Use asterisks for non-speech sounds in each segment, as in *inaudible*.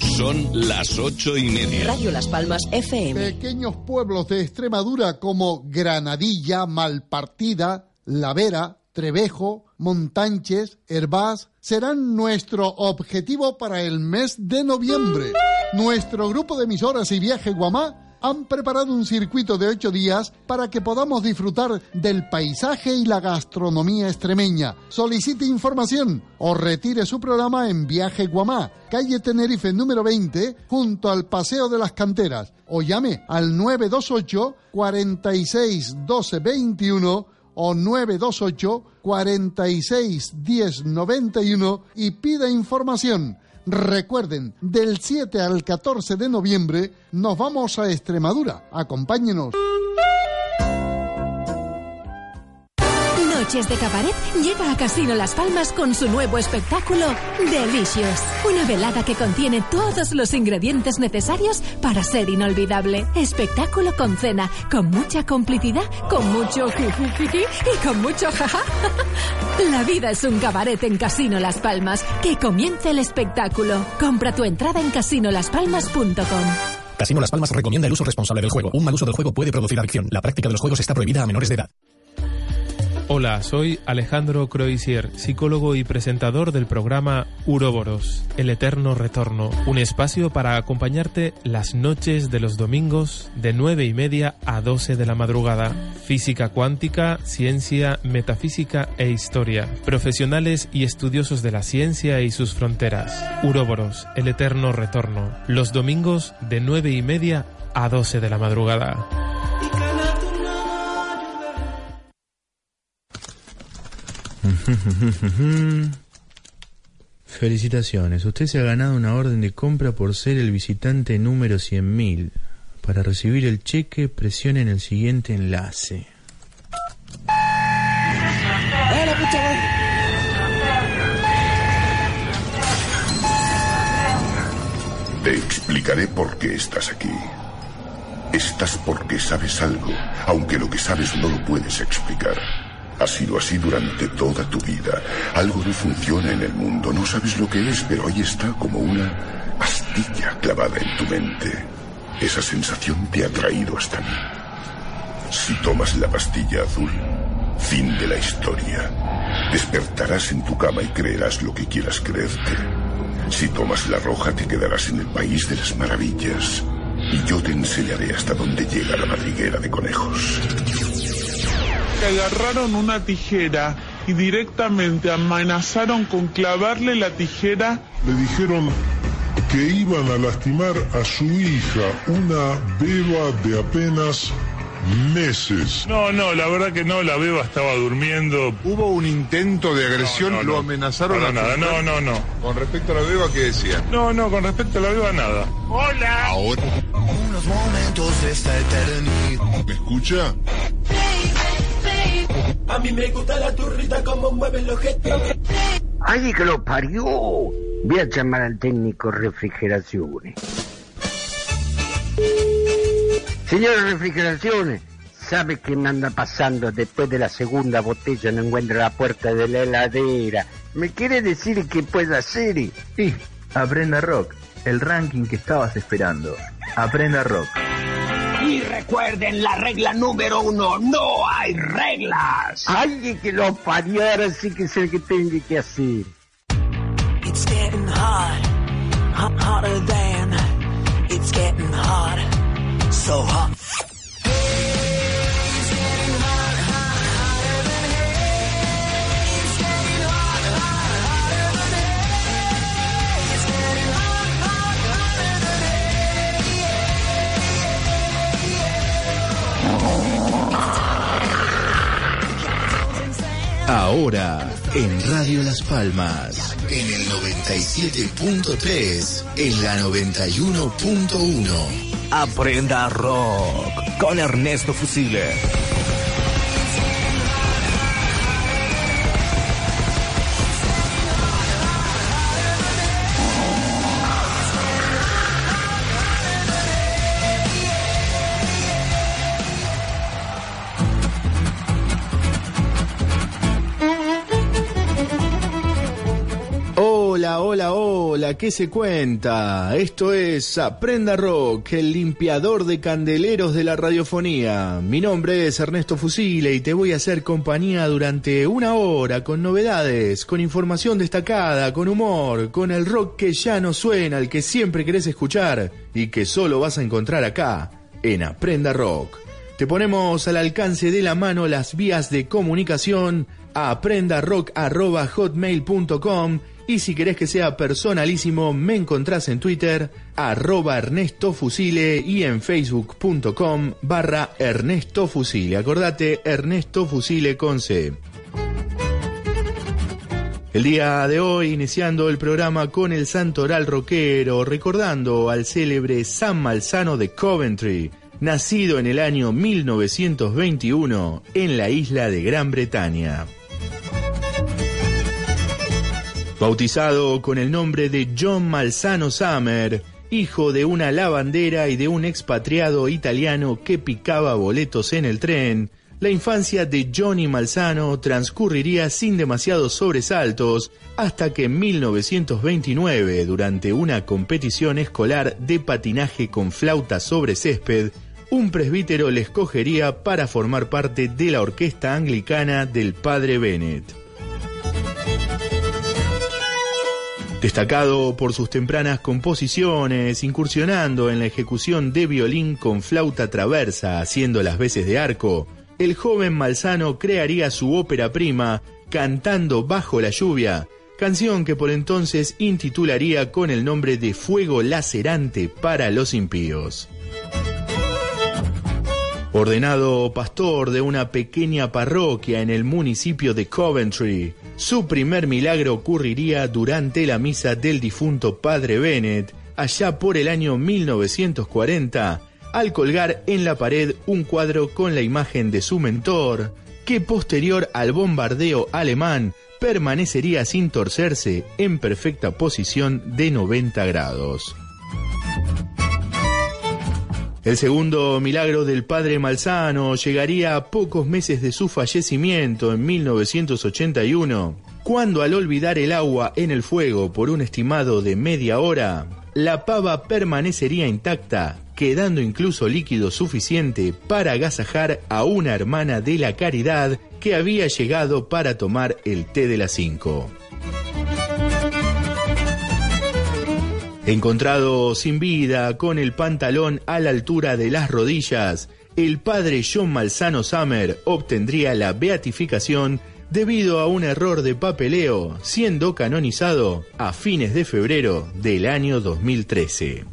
Son las ocho y media. Radio Las Palmas FM. Pequeños pueblos de Extremadura como Granadilla, Malpartida, La Vera, Trevejo, Montanches, Herbás serán nuestro objetivo para el mes de noviembre. Nuestro grupo de emisoras y viaje Guamá han preparado un circuito de ocho días para que podamos disfrutar del paisaje y la gastronomía extremeña. Solicite información o retire su programa en Viaje Guamá, calle Tenerife número 20, junto al Paseo de las Canteras, o llame al 928 46 12 21 o 928 46 10 91 y pida información. Recuerden, del 7 al 14 de noviembre nos vamos a Extremadura. Acompáñenos. De Cabaret llega a Casino Las Palmas con su nuevo espectáculo Delicious. Una velada que contiene todos los ingredientes necesarios para ser inolvidable. Espectáculo con cena, con mucha complicidad, con mucho jijijiji y con mucho jaja. *laughs* La vida es un cabaret en Casino Las Palmas. Que comience el espectáculo. Compra tu entrada en casinolaspalmas.com. Casino Las Palmas recomienda el uso responsable del juego. Un mal uso del juego puede producir adicción. La práctica de los juegos está prohibida a menores de edad. Hola, soy Alejandro Croisier, psicólogo y presentador del programa Uroboros, El Eterno Retorno, un espacio para acompañarte las noches de los domingos de 9 y media a 12 de la madrugada. Física cuántica, ciencia, metafísica e historia. Profesionales y estudiosos de la ciencia y sus fronteras. Uroboros, El Eterno Retorno, los domingos de 9 y media a 12 de la madrugada. *laughs* Felicitaciones, usted se ha ganado una orden de compra por ser el visitante número 100.000. Para recibir el cheque, presione en el siguiente enlace. Te explicaré por qué estás aquí. Estás porque sabes algo, aunque lo que sabes no lo puedes explicar. Ha sido así durante toda tu vida. Algo no funciona en el mundo, no sabes lo que es, pero ahí está como una astilla clavada en tu mente. Esa sensación te ha traído hasta mí. Si tomas la pastilla azul, fin de la historia. Despertarás en tu cama y creerás lo que quieras creerte. Si tomas la roja, te quedarás en el país de las maravillas. Y yo te enseñaré hasta dónde llega la madriguera de conejos que agarraron una tijera y directamente amenazaron con clavarle la tijera. Le dijeron que iban a lastimar a su hija, una beba de apenas meses. No, no, la verdad que no, la beba estaba durmiendo. Hubo un intento de agresión, No, no, lo no. amenazaron No, a nada, no, no, no. Con respecto a la beba, ¿qué decía? No, no, con respecto a la beba nada. Hola. Ahora. Unos momentos de esta eternidad. ¿Me escucha? A mí me gusta la turrita como mueve el objeto. ¡Ay, que lo parió! Voy a llamar al técnico refrigeraciones. Señor refrigeraciones, ¿sabe qué me anda pasando después de la segunda botella? No encuentro la puerta de la heladera. ¿Me quiere decir qué puedo hacer? Sí, aprenda rock, el ranking que estabas esperando. Aprenda rock. Y recuerden la regla número uno, no hay reglas. ¡Ay, que lo parió! Ahora sí que sé que tengo que hacer. It's getting hot, hot, hotter than. It's getting hot, so hot. Ahora, en Radio Las Palmas, en el 97.3, en la 91.1. Aprenda rock con Ernesto Fusile. ¿Qué se cuenta? Esto es Aprenda Rock, el limpiador de candeleros de la radiofonía. Mi nombre es Ernesto Fusile y te voy a hacer compañía durante una hora con novedades, con información destacada, con humor, con el rock que ya no suena, el que siempre querés escuchar y que solo vas a encontrar acá, en Aprenda Rock. Te ponemos al alcance de la mano las vías de comunicación a aprendarock.hotmail.com y si querés que sea personalísimo, me encontrás en Twitter, arroba Ernesto Fusile y en facebook.com barra Ernesto Fusile. Acordate, Ernesto Fusile con C. El día de hoy, iniciando el programa con el santoral rockero, recordando al célebre San Malsano de Coventry, nacido en el año 1921 en la isla de Gran Bretaña. Bautizado con el nombre de John Malsano Summer, hijo de una lavandera y de un expatriado italiano que picaba boletos en el tren, la infancia de Johnny Malsano transcurriría sin demasiados sobresaltos hasta que en 1929, durante una competición escolar de patinaje con flauta sobre césped, un presbítero le escogería para formar parte de la orquesta anglicana del padre Bennett. Destacado por sus tempranas composiciones, incursionando en la ejecución de violín con flauta traversa, haciendo las veces de arco, el joven Malsano crearía su ópera prima, Cantando bajo la lluvia, canción que por entonces intitularía con el nombre de Fuego lacerante para los impíos. Ordenado pastor de una pequeña parroquia en el municipio de Coventry, su primer milagro ocurriría durante la misa del difunto padre Bennett, allá por el año 1940, al colgar en la pared un cuadro con la imagen de su mentor, que posterior al bombardeo alemán permanecería sin torcerse en perfecta posición de 90 grados. El segundo milagro del padre Malsano llegaría a pocos meses de su fallecimiento en 1981, cuando al olvidar el agua en el fuego por un estimado de media hora, la pava permanecería intacta, quedando incluso líquido suficiente para agasajar a una hermana de la caridad que había llegado para tomar el té de las 5. Encontrado sin vida, con el pantalón a la altura de las rodillas, el padre John Malsano Summer obtendría la beatificación debido a un error de papeleo, siendo canonizado a fines de febrero del año 2013.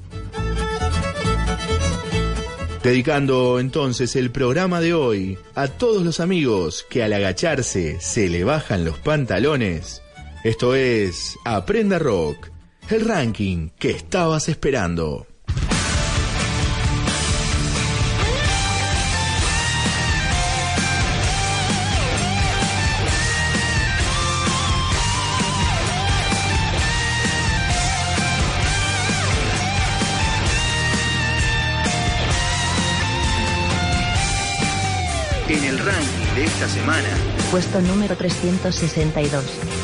Dedicando entonces el programa de hoy a todos los amigos que al agacharse se le bajan los pantalones. Esto es Aprenda Rock el ranking que estabas esperando. En el ranking de esta semana, Puesto número 362.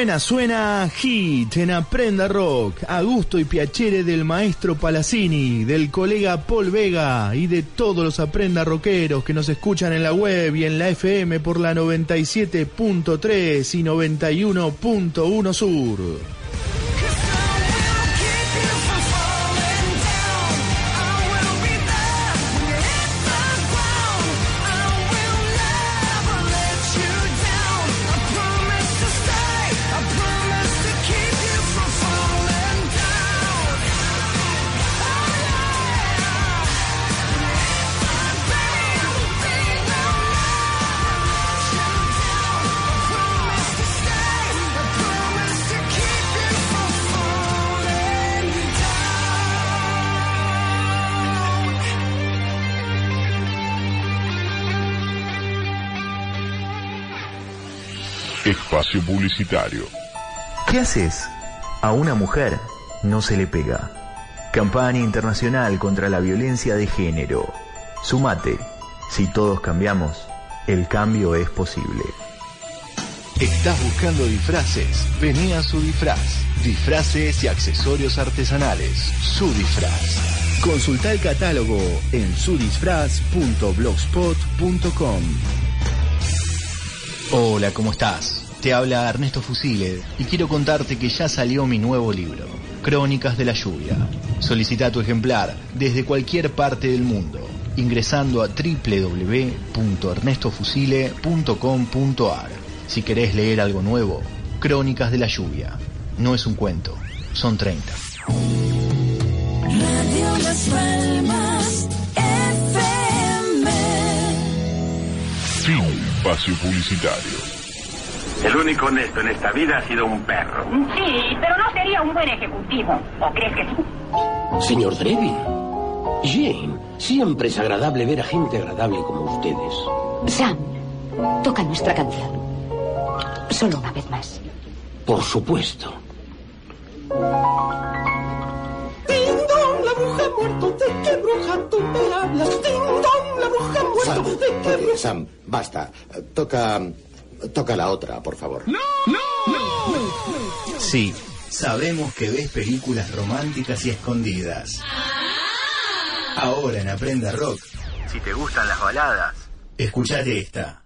Suena, suena hit en Aprenda Rock, a gusto y piacere del maestro Palacini, del colega Paul Vega y de todos los Aprenda Rockeros que nos escuchan en la web y en la FM por la 97.3 y 91.1 Sur. Espacio publicitario. ¿Qué haces? A una mujer no se le pega. Campaña internacional contra la violencia de género. Sumate. Si todos cambiamos, el cambio es posible. ¿Estás buscando disfraces? Vení a su disfraz. Disfraces y accesorios artesanales. Su disfraz. Consulta el catálogo en sudisfraz.blogspot.com. Hola, ¿cómo estás? Te habla Ernesto Fusile y quiero contarte que ya salió mi nuevo libro, Crónicas de la Lluvia. Solicita tu ejemplar desde cualquier parte del mundo ingresando a www.ernestofusile.com.ar. Si querés leer algo nuevo, Crónicas de la Lluvia. No es un cuento, son 30. Radio Las Palmas FM. Fin espacio publicitario. El único honesto en esta vida ha sido un perro. Sí, pero no sería un buen ejecutivo. ¿O crees que sí? Señor Drevin. Jane, siempre es agradable ver a gente agradable como ustedes. Sam, toca nuestra canción. Solo una vez más. Por supuesto. Ding dong, la bruja ha muerto. ¿De qué bruja tú me hablas? Ding dong, la bruja ha muerto. Sam, ¿De qué oye, Sam, basta. Toca. Toca la otra, por favor. No, no, no. Sí, sabemos que ves películas románticas y escondidas. Ahora en Aprenda Rock, Si te gustan las baladas. escuchate esta.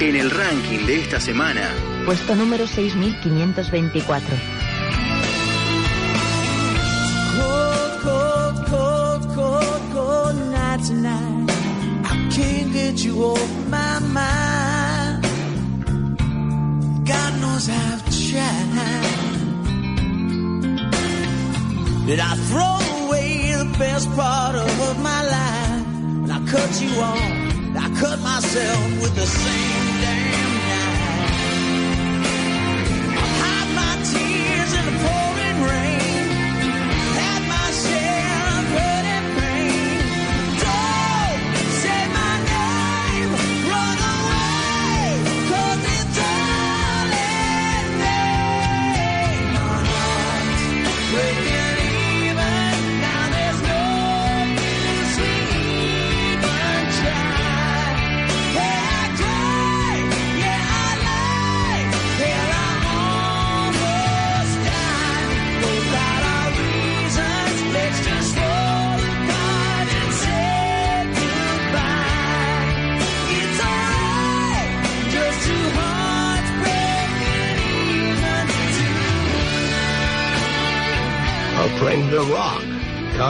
En el ranking de esta semana, Puesto número 6524. Off my mind. God knows I've tried. Did I throw away the best part of my life? And I cut you off. I cut myself with the same damn knife. I've hide my tears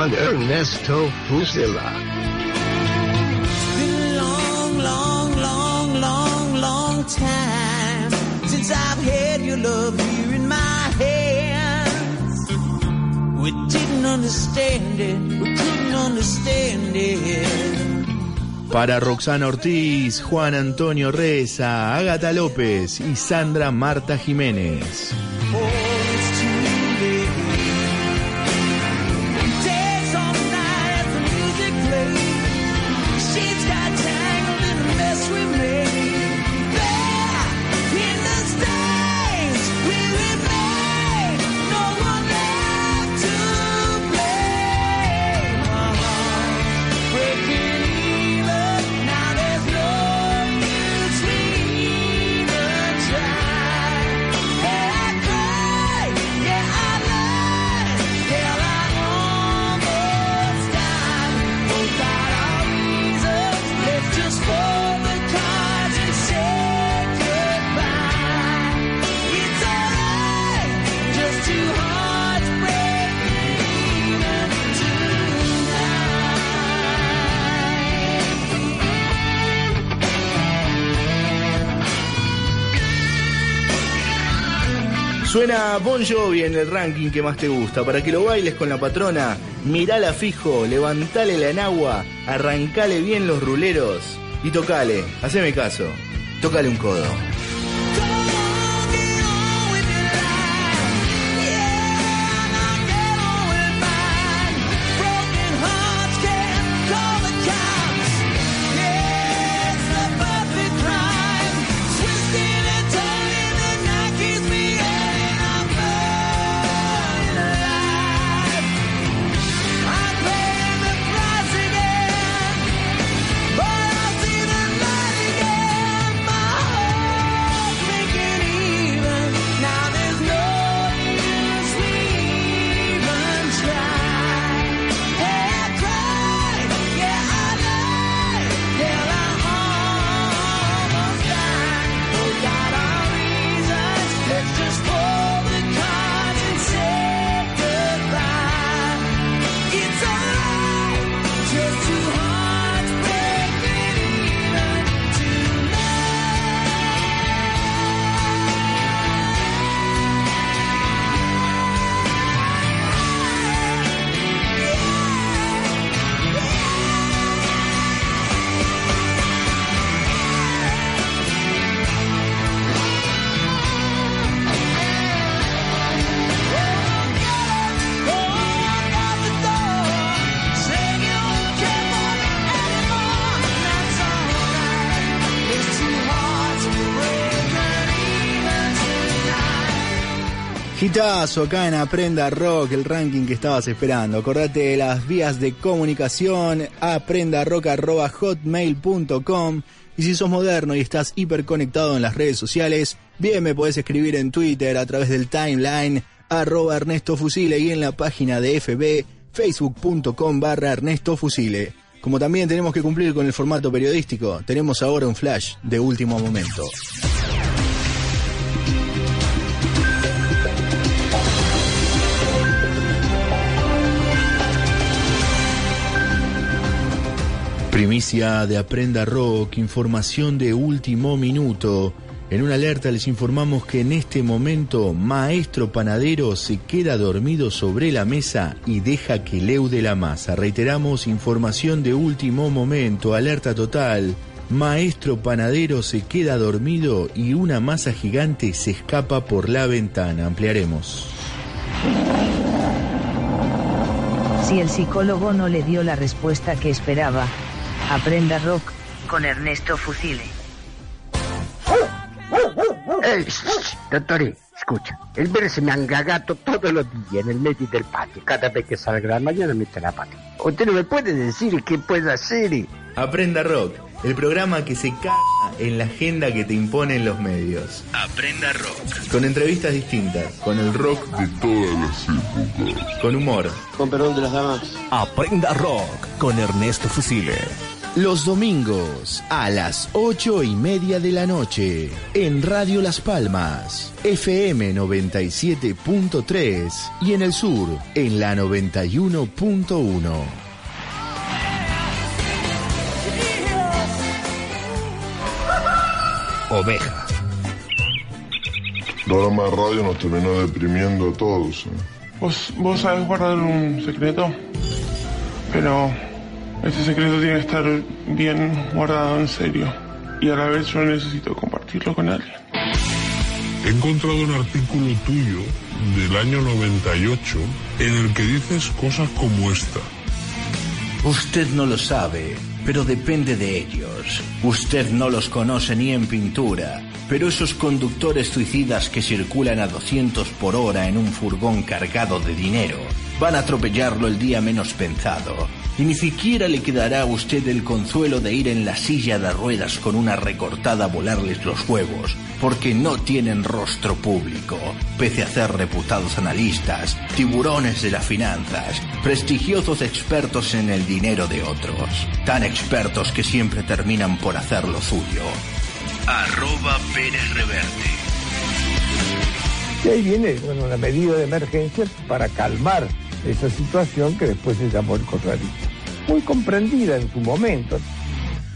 con Ernesto Fusila. been a long, long, long, long, long time since I've had your love here in my hands. We didn't understand it, we couldn't understand it. Para Roxana Ortiz, Juan Antonio Reza, Ágata López y Sandra Marta Jiménez. Oh, Bon Jovi en el ranking que más te gusta. Para que lo bailes con la patrona, mirala fijo, levantale la enagua, arrancale bien los ruleros y tocale, haceme caso, tocale un codo. Hitazo acá en Aprenda Rock, el ranking que estabas esperando. Acordate de las vías de comunicación, aprendarock.hotmail.com y si sos moderno y estás hiperconectado en las redes sociales, bien me podés escribir en Twitter a través del timeline arroba Ernesto Fusile y en la página de FB facebook.com barra Ernesto Fusile. Como también tenemos que cumplir con el formato periodístico, tenemos ahora un flash de último momento. Primicia de Aprenda Rock, información de último minuto. En una alerta les informamos que en este momento Maestro Panadero se queda dormido sobre la mesa y deja que leude la masa. Reiteramos información de último momento, alerta total. Maestro Panadero se queda dormido y una masa gigante se escapa por la ventana. Ampliaremos. Si el psicólogo no le dio la respuesta que esperaba, aprenda rock con Ernesto Fusile. Eh, dottore, escucha, el verde se me angagato todos los días en el medio del patio. Cada vez que salga la mañana mete la pata. ¿Usted no me puede decir qué puede hacer? Aprenda Rock, el programa que se caga en la agenda que te imponen los medios. Aprenda Rock. Con entrevistas distintas, con el rock de todas las épocas. con humor. Con perdón de las damas. Aprenda Rock con Ernesto Fusile. Los domingos a las ocho y media de la noche en Radio Las Palmas, FM 97.3 y en el sur en la 91.1. Oveja. Programa de radio nos terminó deprimiendo a todos. ¿eh? ¿Vos, vos sabés guardar un secreto, pero ese secreto tiene que estar bien guardado en serio. Y a la vez yo necesito compartirlo con alguien. He encontrado un artículo tuyo del año 98 en el que dices cosas como esta. Usted no lo sabe, pero depende de ellos. Usted no los conoce ni en pintura, pero esos conductores suicidas que circulan a 200 por hora en un furgón cargado de dinero van a atropellarlo el día menos pensado. Y ni siquiera le quedará a usted el consuelo de ir en la silla de ruedas con una recortada a volarles los huevos, porque no tienen rostro público, pese a ser reputados analistas, tiburones de las finanzas, prestigiosos expertos en el dinero de otros, tan expertos que siempre terminan por hacer lo suyo. Arroba Pérez Reverte. Y ahí viene bueno, una medida de emergencia para calmar esa situación que después se llamó el corralito. Muy comprendida en su momento.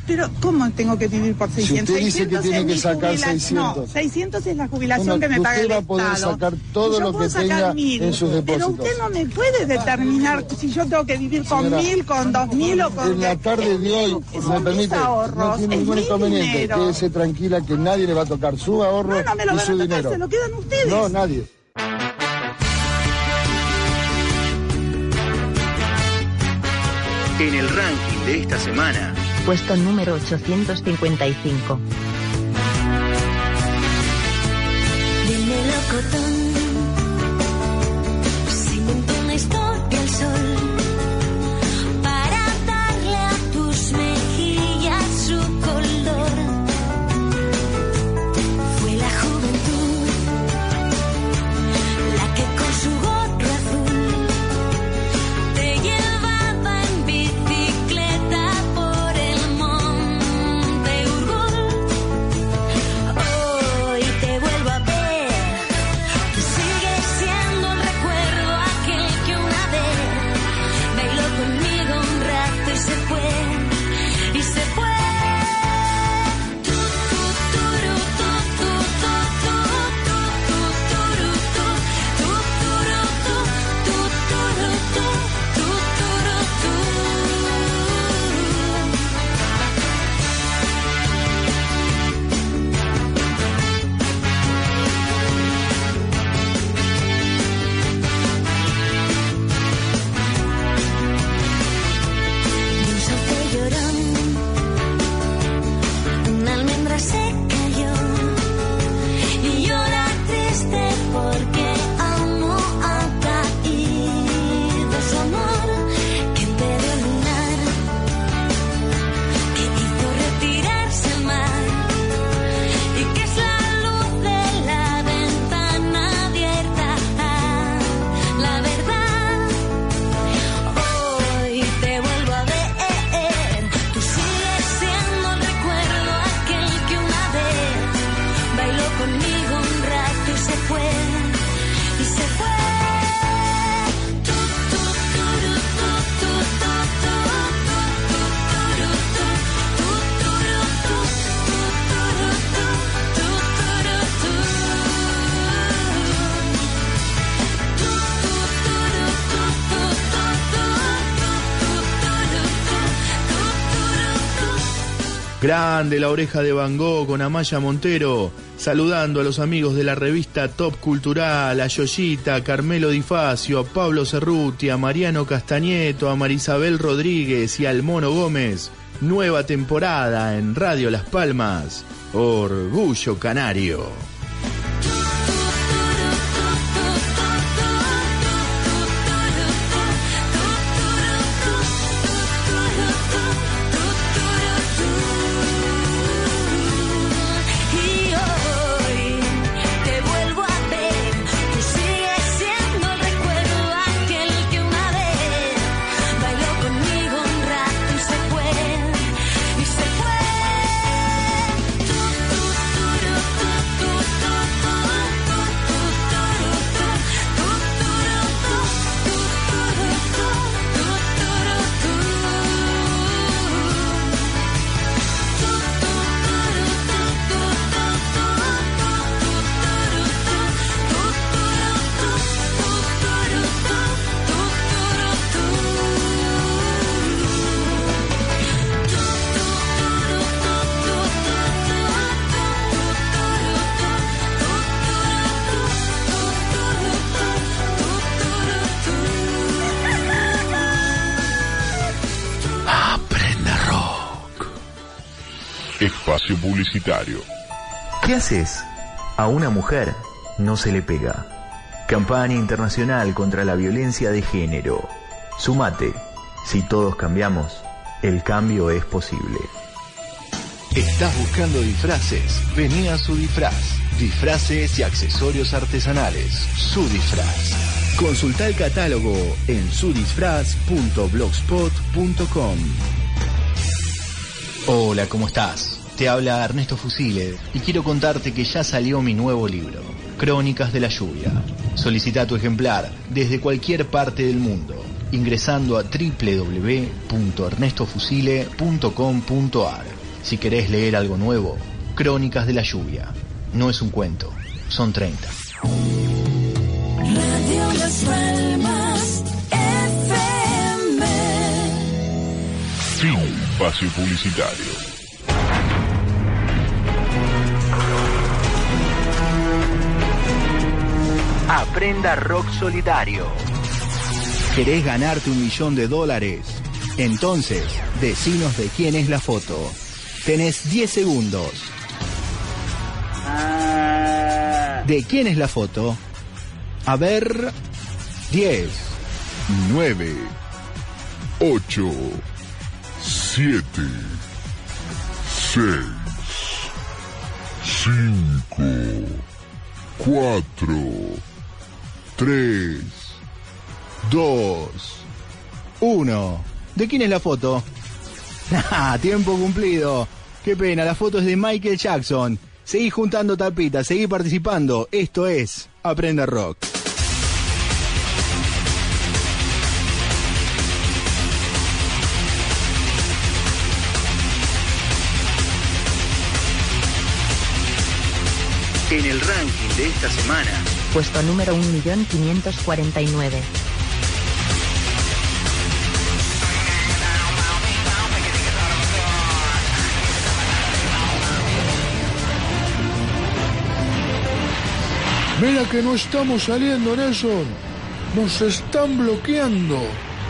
Pero, ¿cómo tengo que vivir por 600? Si usted dice que 600 tiene es que sacar jubila- 600. No, 600 es la jubilación Bueno, que me paga usted el va a poder Estado. sacar todo lo que tenga mil, en sus Pero depósitos. usted no me puede determinar si yo tengo que vivir con Señora, mil, con dos mil o con... En la tarde de hoy, Son me permite, no ahorros, tiene es ningún inconveniente. dinero. Quédese tranquila que nadie le va a tocar su ahorro No, no me lo y van a su tocar, dinero. se lo quedan ustedes. No, nadie. En el ranking de esta semana, Puesto número 855. Grande la oreja de Van Gogh con Amaya Montero, saludando a los amigos de la revista Top Cultural, a Yoyita, a Carmelo Di Facio, a Pablo Cerruti, a Mariano Castañeto, a Marisabel Rodríguez y al Mono Gómez. Nueva temporada en Radio Las Palmas. Orgullo Canario. Publicitario. ¿Qué haces? A una mujer no se le pega. Campaña internacional contra la violencia de género. Sumate. Si todos cambiamos, el cambio es posible. ¿Estás buscando disfraces? Vení a su disfraz. Disfraces y accesorios artesanales. Su disfraz. Consulta el catálogo en sudisfraz.blogspot.com. Hola, ¿cómo estás? Te habla Ernesto Fusile y quiero contarte que ya salió mi nuevo libro, Crónicas de la Lluvia. Solicita tu ejemplar desde cualquier parte del mundo ingresando a www.ernestofusile.com.ar. Si querés leer algo nuevo, Crónicas de la Lluvia. No es un cuento, son 30. Radio Las Palmas FM. Fin espacio publicitario. Aprenda Rock Solidario. ¿Querés ganarte un millón de dólares? Entonces, decinos de quién es la foto. Tenés 10 segundos. ¿De quién es la foto? A ver. 10, 9, 8, 7, 6, 5, 4, 3, 2, 1. ¿De quién es la foto? *laughs* Ah, tiempo cumplido. Qué pena, la foto es de Michael Jackson. Seguí juntando tapitas, seguí participando. Esto es Aprenda Rock. En el ranking de esta semana, Puesto número 1.549. Mira que no estamos saliendo, Nelson. Nos están bloqueando.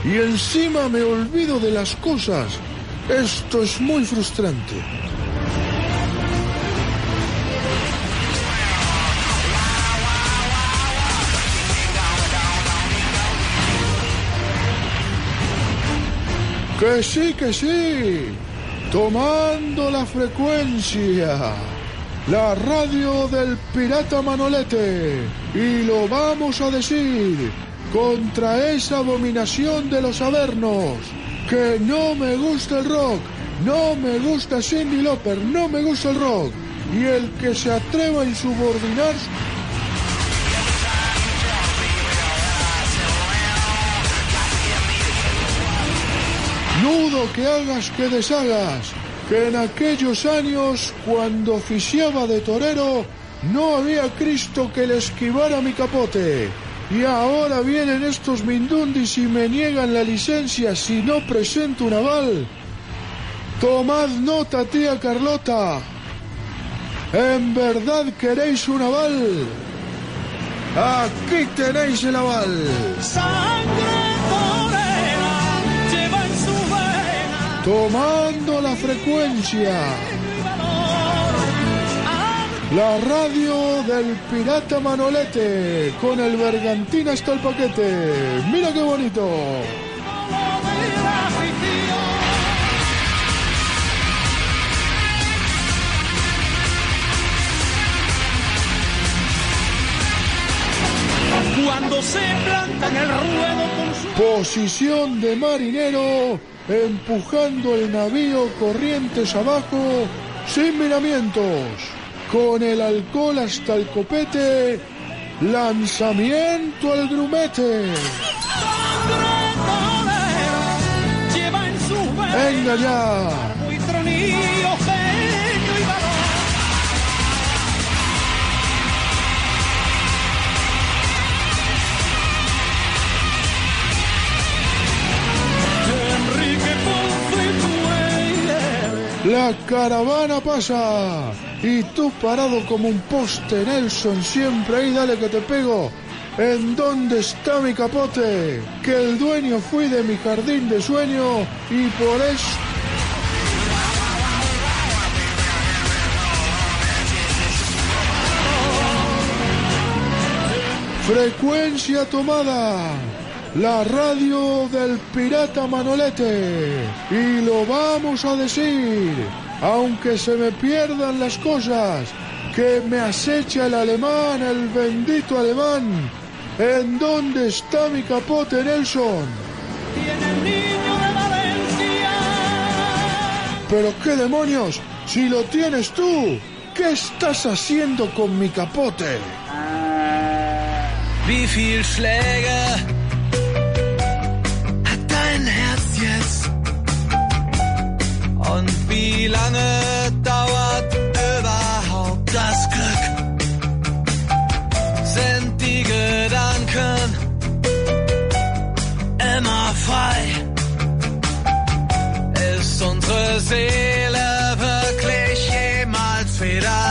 Y encima me olvido de las cosas. Esto es muy frustrante. Que sí, que sí. Tomando la frecuencia. La radio del pirata Manolete. Y lo vamos a decir contra esa abominación de los avernos. Que no me gusta el rock. No me gusta Cindy Lauper. No me gusta el rock. Y el que se atreva a insubordinar Nudo que hagas que deshagas, que en aquellos años, cuando oficiaba de torero, no había Cristo que le esquivara mi capote. Y ahora vienen estos mindundis y me niegan la licencia si no presento un aval. Tomad nota, tía Carlota. ¿En verdad queréis un aval? Aquí tenéis el aval. Sangre Tomando la frecuencia. La radio del pirata Manolete con el bergantín hasta el paquete. Mira qué bonito. Cuando se planta en el ruedo con su Posición de marinero empujando el navío corrientes abajo sin miramientos. Con el alcohol hasta el copete. Lanzamiento al grumete. Venga ya. La caravana pasa y tú parado como un poste, Nelson, siempre ahí, dale que te pego. ¿En dónde está mi capote? Que el dueño fui de mi jardín de sueño y por eso... Frecuencia tomada. La radio del pirata Manolete. Y lo vamos a decir. Aunque se me pierdan las cosas. Que me acecha el alemán, el bendito alemán. ¿En dónde está mi capote, Nelson? Tiene el niño de Valencia. Pero qué demonios, si lo tienes tú, ¿qué estás haciendo con mi capote? Wie viel Schläge Und wie lange dauert überhaupt das Glück? Sind die Gedanken immer frei? Ist unsere Seele wirklich jemals federleicht?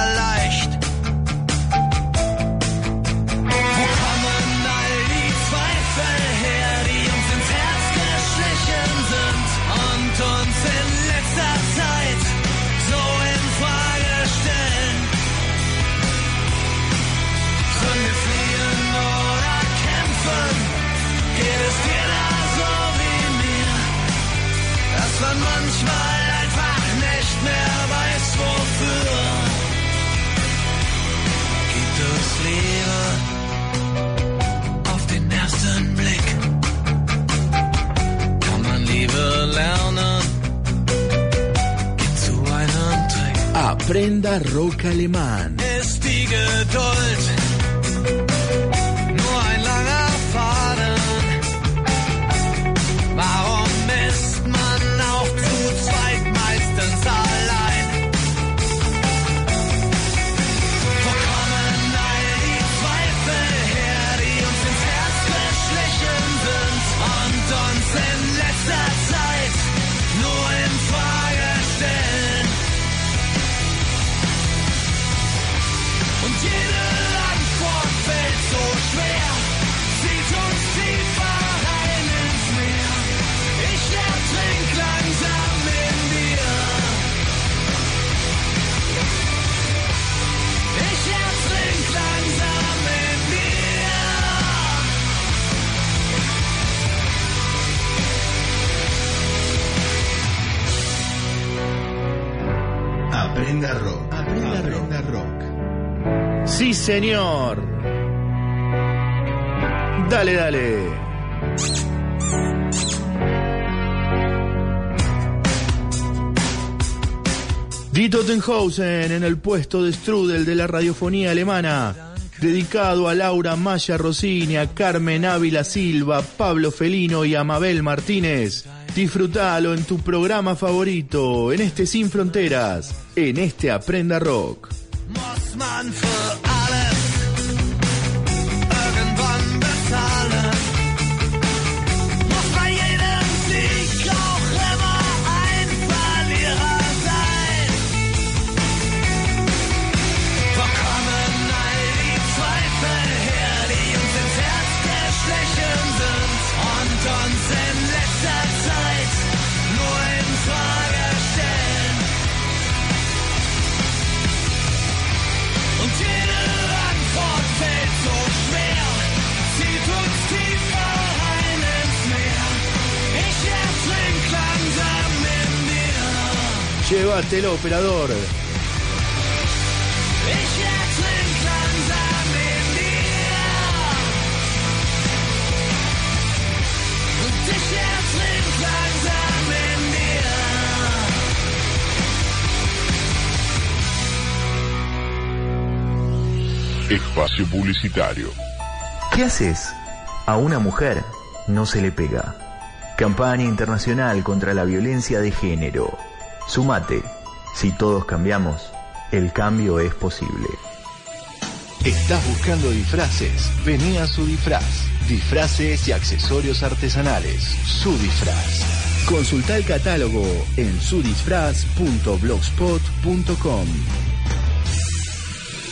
Aprenda señor. Dale, dale. Dieter Tenhausen en el puesto de Strudel de la radiofonía alemana, dedicado a Laura Maya Rossini, a Carmen Ávila Silva, Pablo Felino y a Mabel Martínez. Disfrutalo en tu programa favorito, en este Sin Fronteras, en este Aprenda Rock. In dir. Espacio Publicitario. ¿Qué haces? A una mujer no se le pega. Campaña internacional contra la violencia de género. Sumate. Si todos cambiamos, el cambio es posible. ¿Estás buscando disfraces? Vení a su disfraz. Disfraces y accesorios artesanales. Su disfraz. Consulta el catálogo en sudisfraz.blogspot.com.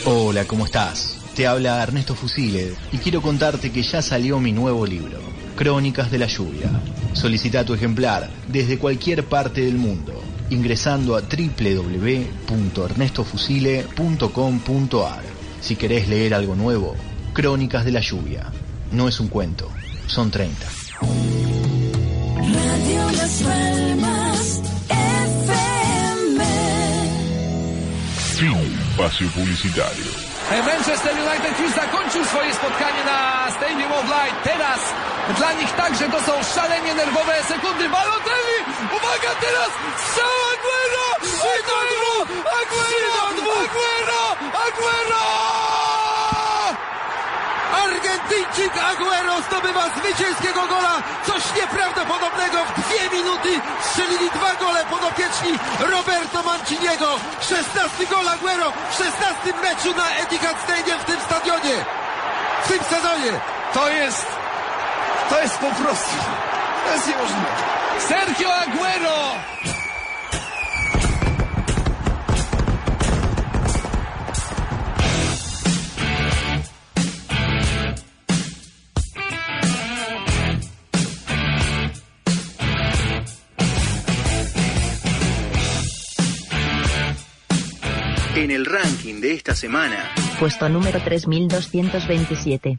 Hola, ¿cómo estás? Te habla Ernesto Fusile y quiero contarte que ya salió mi nuevo libro, Crónicas de la Lluvia. Solicita tu ejemplar desde cualquier parte del mundo ingresando a www.ernestofusile.com.ar. Si querés leer algo nuevo, Crónicas de la Lluvia. No es un cuento, son 30. Radio Las Palmas FM. Fin. Espacio Publicitario. Manchester United już zakończył swoje spotkanie na Stadium of Light. Teraz dla nich także to są szalenie nerwowe sekundy. Balotelli! Uwaga teraz! Strzał Aguero! Aguero! Aguero! Aguero! Aguero! Argentyńczyk Aguero zdobywa zwycięskiego gola. Coś nieprawdopodobnego. W dwie minuty strzelili dwa gole podopieczni Roberto Manciniego. 16 gol Aguero w 16 meczu na Etihad Stadium w tym stadionie. W tym sezonie. To jest... To jest po prostu... To jest niemożliwe. Sergio Aguero! En el ranking de esta semana, Puesto número 3227.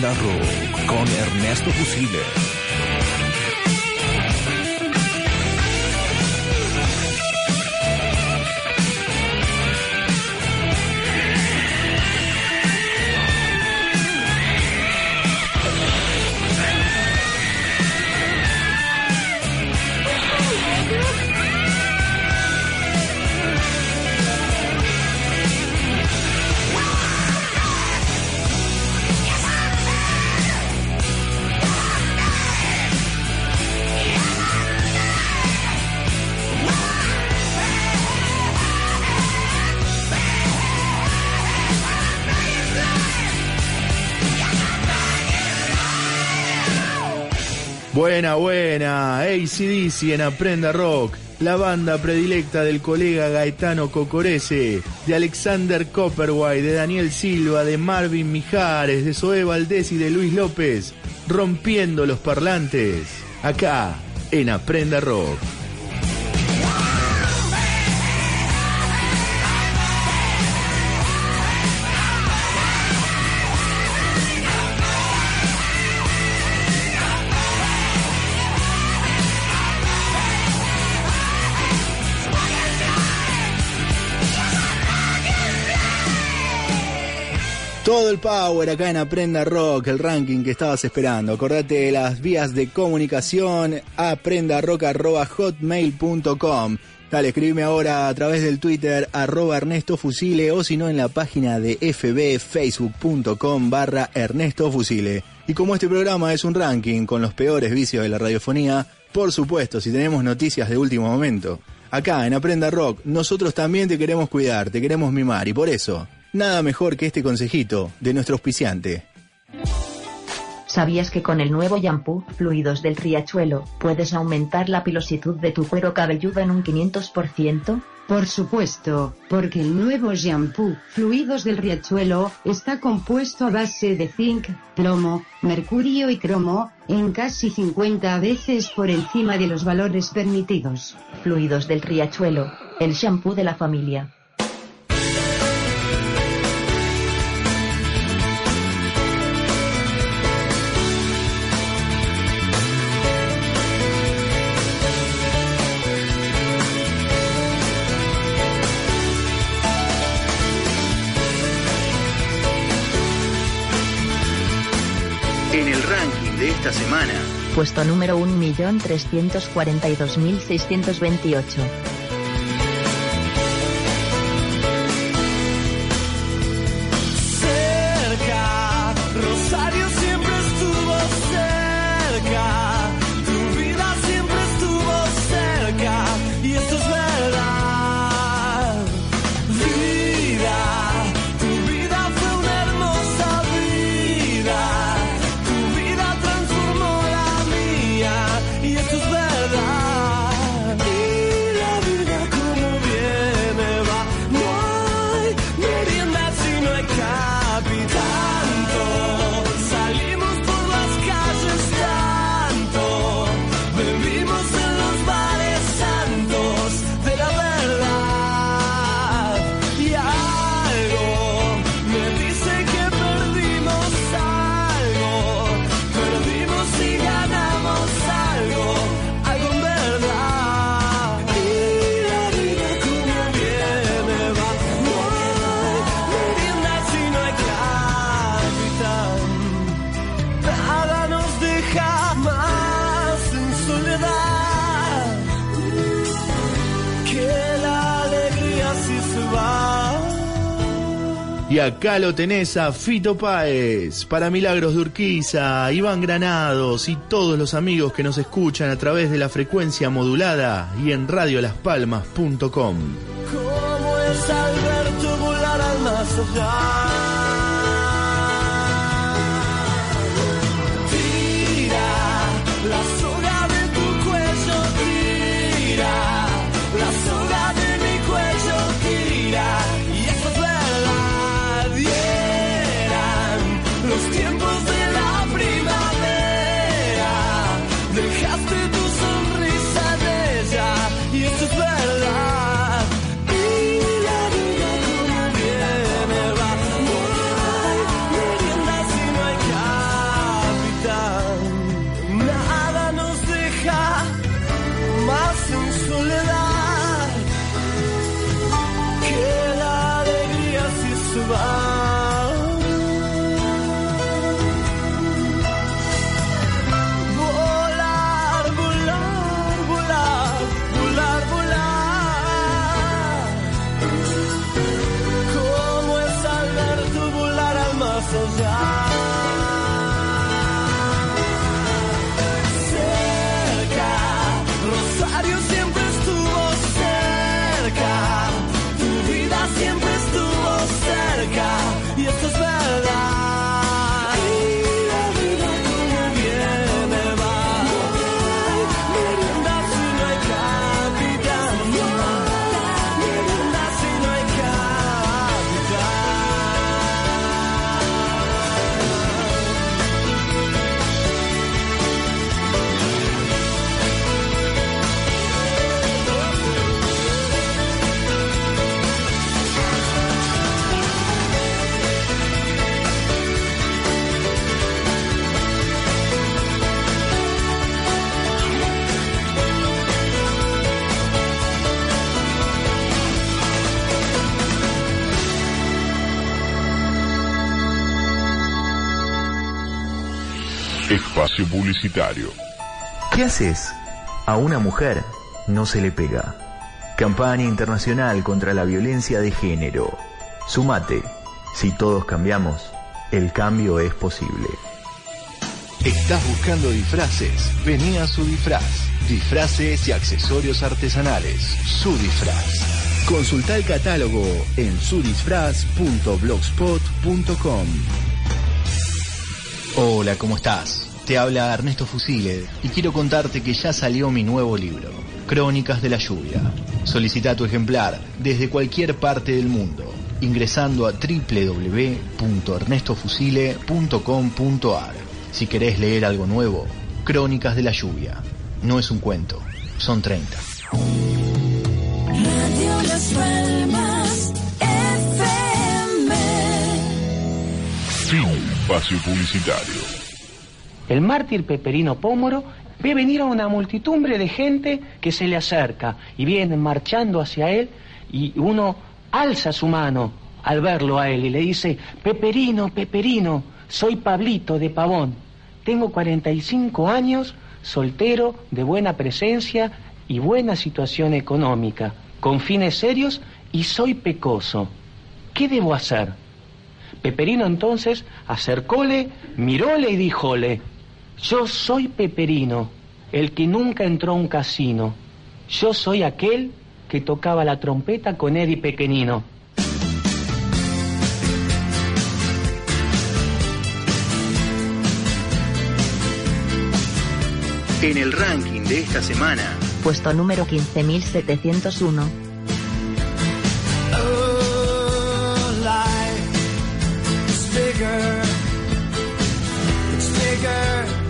Aprenda Rock con Ernesto Fusile. Buena, buena. ACDC en Aprenda Rock. La banda predilecta del colega Gaetano Cocorese, de Alexander Copperwhite, de Daniel Silva, de Marvin Mijares, de Zoe Valdés y de Luis López. Rompiendo los parlantes. Acá, en Aprenda Rock. Todo el power acá en Aprenda Rock, el ranking que estabas esperando. Acordate de las vías de comunicación, aprendarock.hotmail.com. Dale, escribime ahora a través del Twitter, arroba Ernesto Fusile, o si no en la página de fbfacebook.com barra Ernesto Fusile. Y como este programa es un ranking con los peores vicios de la radiofonía, por supuesto, si tenemos noticias de último momento, acá en Aprenda Rock, nosotros también te queremos cuidar, te queremos mimar, y por eso, nada mejor que este consejito de nuestro auspiciante. ¿Sabías que con el nuevo shampoo, Fluidos del Riachuelo, puedes aumentar la pilositud de tu cuero cabelludo en un 500%? Por supuesto, porque el nuevo shampoo Fluidos del Riachuelo está compuesto a base de zinc, plomo, mercurio y cromo, en casi 50 veces por encima de los valores permitidos. Fluidos del Riachuelo, el shampoo de la familia. Esta semana, Puesto número 1.342.628. Y acá lo tenés a Fito Páez, para Milagros de Urquiza, Iván Granados y todos los amigos que nos escuchan a través de la frecuencia modulada y en radiolaspalmas.com. ¿Cómo es Alberto volar al más? Espacio publicitario. ¿Qué haces? A una mujer no se le pega. Campaña internacional contra la violencia de género. Sumate. Si todos cambiamos, el cambio es posible. ¿Estás buscando disfraces? Vení a su disfraz. Disfraces y accesorios artesanales. Su disfraz. Consulta el catálogo en sudisfraz.blogspot.com. Hola, ¿cómo estás? Te habla Ernesto Fusile y quiero contarte que ya salió mi nuevo libro, Crónicas de la Lluvia. Solicita tu ejemplar desde cualquier parte del mundo ingresando a www.ernestofusile.com.ar. Si querés leer algo nuevo, Crónicas de la Lluvia. No es un cuento, son 30. Radio Las Palmas FM. Fin espacio publicitario. El mártir Peperino Pómoro ve venir a una multitumbre de gente que se le acerca y vienen marchando hacia él y uno alza su mano al verlo a él y le dice, Peperino, Peperino, soy Pablito de Pavón, tengo 45 años, soltero, de buena presencia y buena situación económica, con fines serios y soy pecoso. ¿Qué debo hacer? Peperino entonces acercóle, miróle y díjole, yo soy Peperino, el que nunca entró a un casino. Yo soy aquel que tocaba la trompeta con Eddie Pequeñino. En el ranking de esta semana, Puesto número 15701. Oh, life is bigger. It's bigger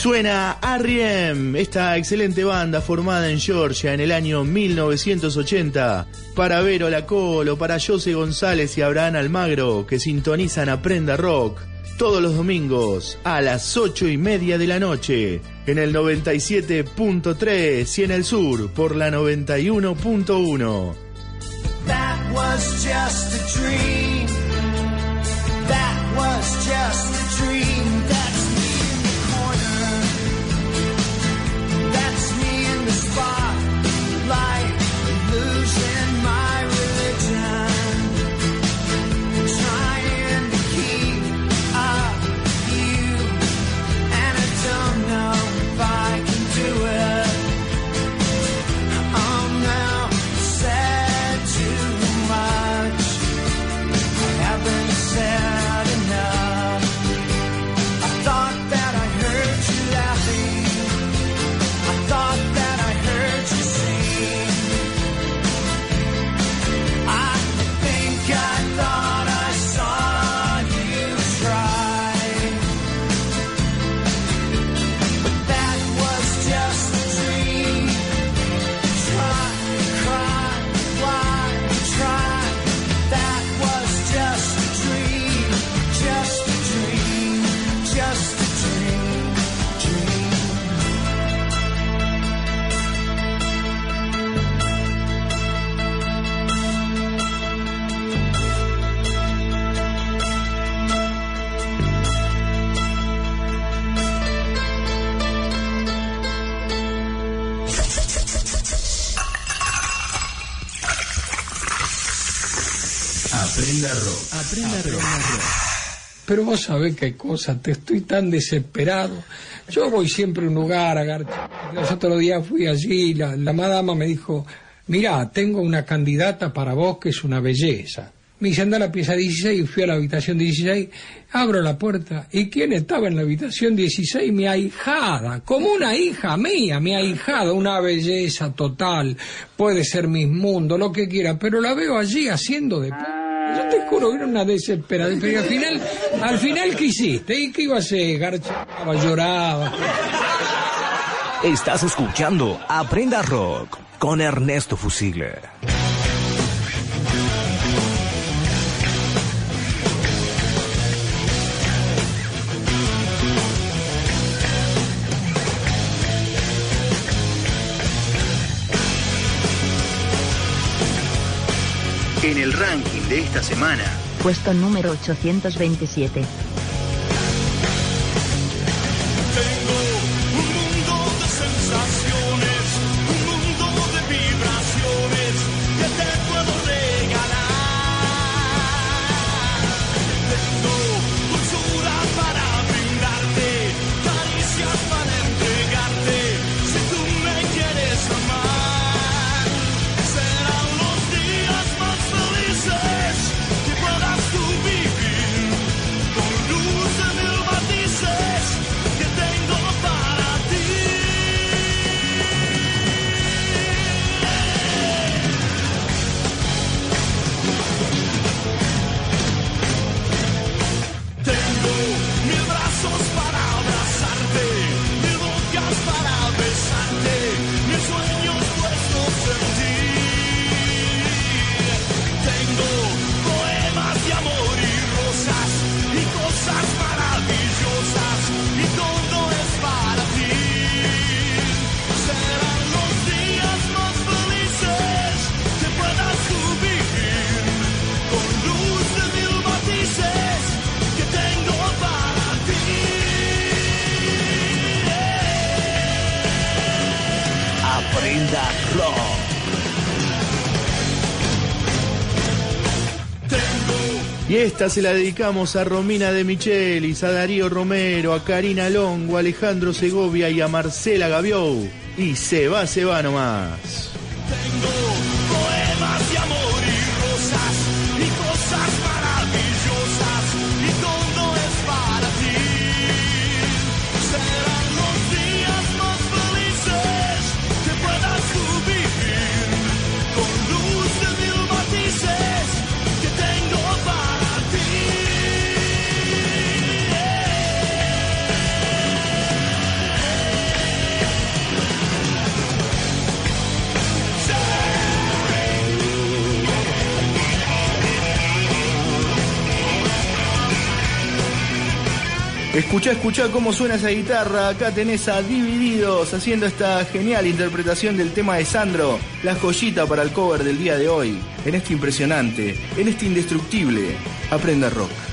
suena R.E.M., esta excelente banda formada en Georgia en el año 1980, para Vero Lacolo, para José González y Abraham Almagro, que sintonizan Aprenda Rock todos los domingos a las 8 y media de la noche, en el 97.3 y en el sur por la 91.1. Pero vos sabés qué cosa, te estoy tan desesperado. Yo voy siempre a un lugar a. Los otros días fui allí, la, la madama me dijo, mirá, tengo una candidata para vos que es una belleza. Me dice, anda a la pieza 16, fui a la habitación 16, abro la puerta, ¿y quién estaba en la habitación 16? Mi ahijada, como una hija mía, mi ahijada, una belleza total, puede ser mis mundo, lo que quiera, pero la veo allí haciendo de... Yo te juro que era una desesperación, pero al final, al final, ¿qué hiciste? ¿Y qué iba a hacer? Garchaba, lloraba. Estás escuchando Aprenda Rock con Ernesto Fusigler. En el ranking de esta semana, Puesto número 827. Esta se la dedicamos a Romina de Michelis, a Darío Romero, a Karina Longo, a Alejandro Segovia y a Marcela Gaviou. Y se va, se va nomás. Escuchá, escuchá cómo suena esa guitarra. Acá tenés a Divididos haciendo esta genial interpretación del tema de Sandro, la joyita para el cover del día de hoy. En este impresionante, en este indestructible, aprenda rock.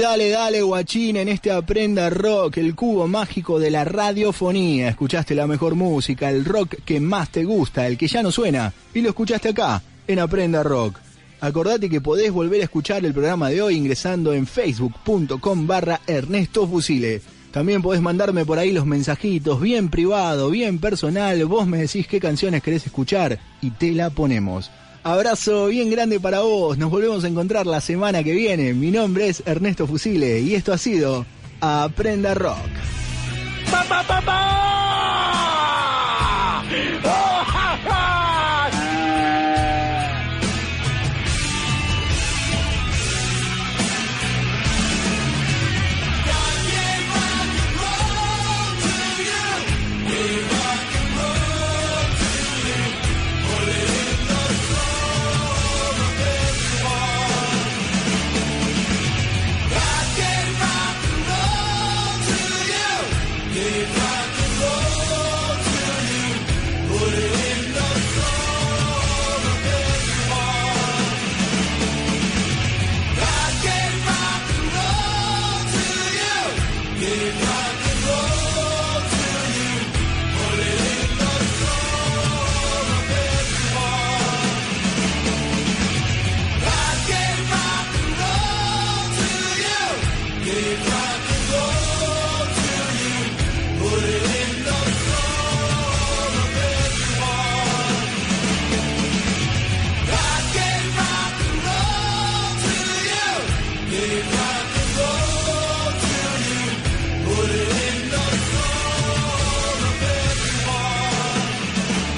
Dale, dale, guachín, en este Aprenda Rock, el cubo mágico de la radiofonía. Escuchaste la mejor música, el rock que más te gusta, el que ya no suena, y lo escuchaste acá, en Aprenda Rock. Acordate que podés volver a escuchar el programa de hoy ingresando en facebook.com barra Ernesto Fusile. También podés mandarme por ahí los mensajitos, bien privado, bien personal, vos me decís qué canciones querés escuchar y te la ponemos. Abrazo bien grande para vos, nos volvemos a encontrar la semana que viene. Mi nombre es Ernesto Fusile y esto ha sido Aprenda Rock. ¡Pa, pa, pa!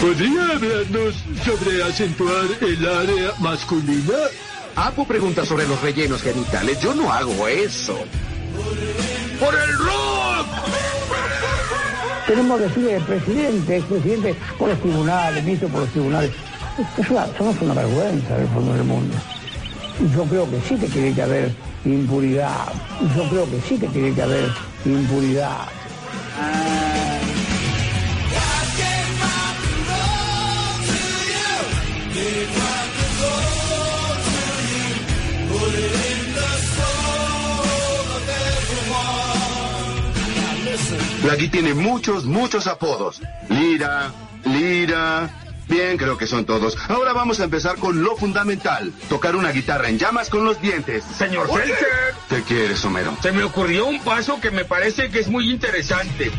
¿Podría hablarnos sobre acentuar el área masculina? Apo pregunta sobre los rellenos genitales. Yo no hago eso. ¡Por el rock! Tenemos que decirle el presidente, expresidente, por los tribunales, ministro por los tribunales. Es una, somos una vergüenza del fondo del mundo. Yo creo que sí que tiene que haber impunidad. Yo creo que sí que tiene que haber impunidad. Blackie tiene muchos, muchos apodos. Lira, Lira. Bien, creo que son todos. Ahora vamos a empezar con lo fundamental. Tocar una guitarra en llamas con los dientes. Señor Seltzer. ¿Qué quieres, Homero? Se me ocurrió un paso que me parece que es muy interesante.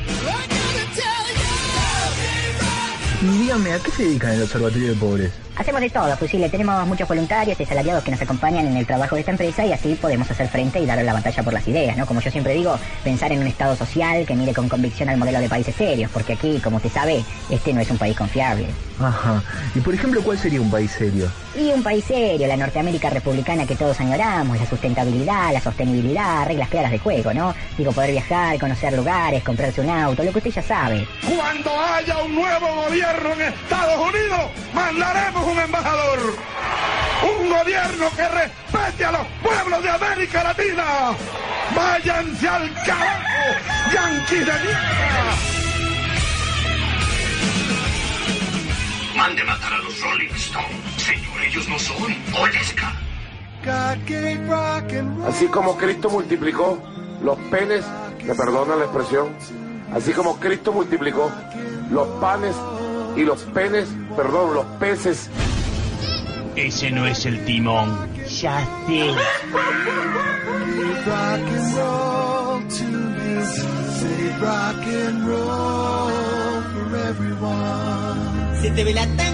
Dígame, ¿a qué se dedican el Observatorio de Pobres? Hacemos de todo, fusiles. Tenemos muchos voluntarios y asalariados que nos acompañan en el trabajo de esta empresa y así podemos hacer frente y dar la batalla por las ideas, ¿no? Como yo siempre digo, pensar en un Estado social que mire con convicción al modelo de países serios, porque aquí, como usted sabe, este no es un país confiable. Ajá. Y por ejemplo, ¿cuál sería un país serio? Y un país serio, la Norteamérica republicana que todos añoramos, la sustentabilidad, la sostenibilidad, reglas claras de juego, ¿no? Digo, poder viajar, conocer lugares, comprarse un auto, lo que usted ya sabe. Cuando haya un nuevo gobierno en Estados Unidos, mandaremos un embajador. Un gobierno que respete a los pueblos de América Latina. Váyanse al carajo, yanquis de mierda. Mande matar a los Rolling Stones. Señor, ellos no son Oleska. Así como Cristo multiplicó los penes, me perdona la expresión, así como Cristo multiplicó los panes y los penes, perdón, los peces. Ese no es el timón. Ya sé. rock and roll to you. Say rock and roll for everyone. Se te ve la tanga.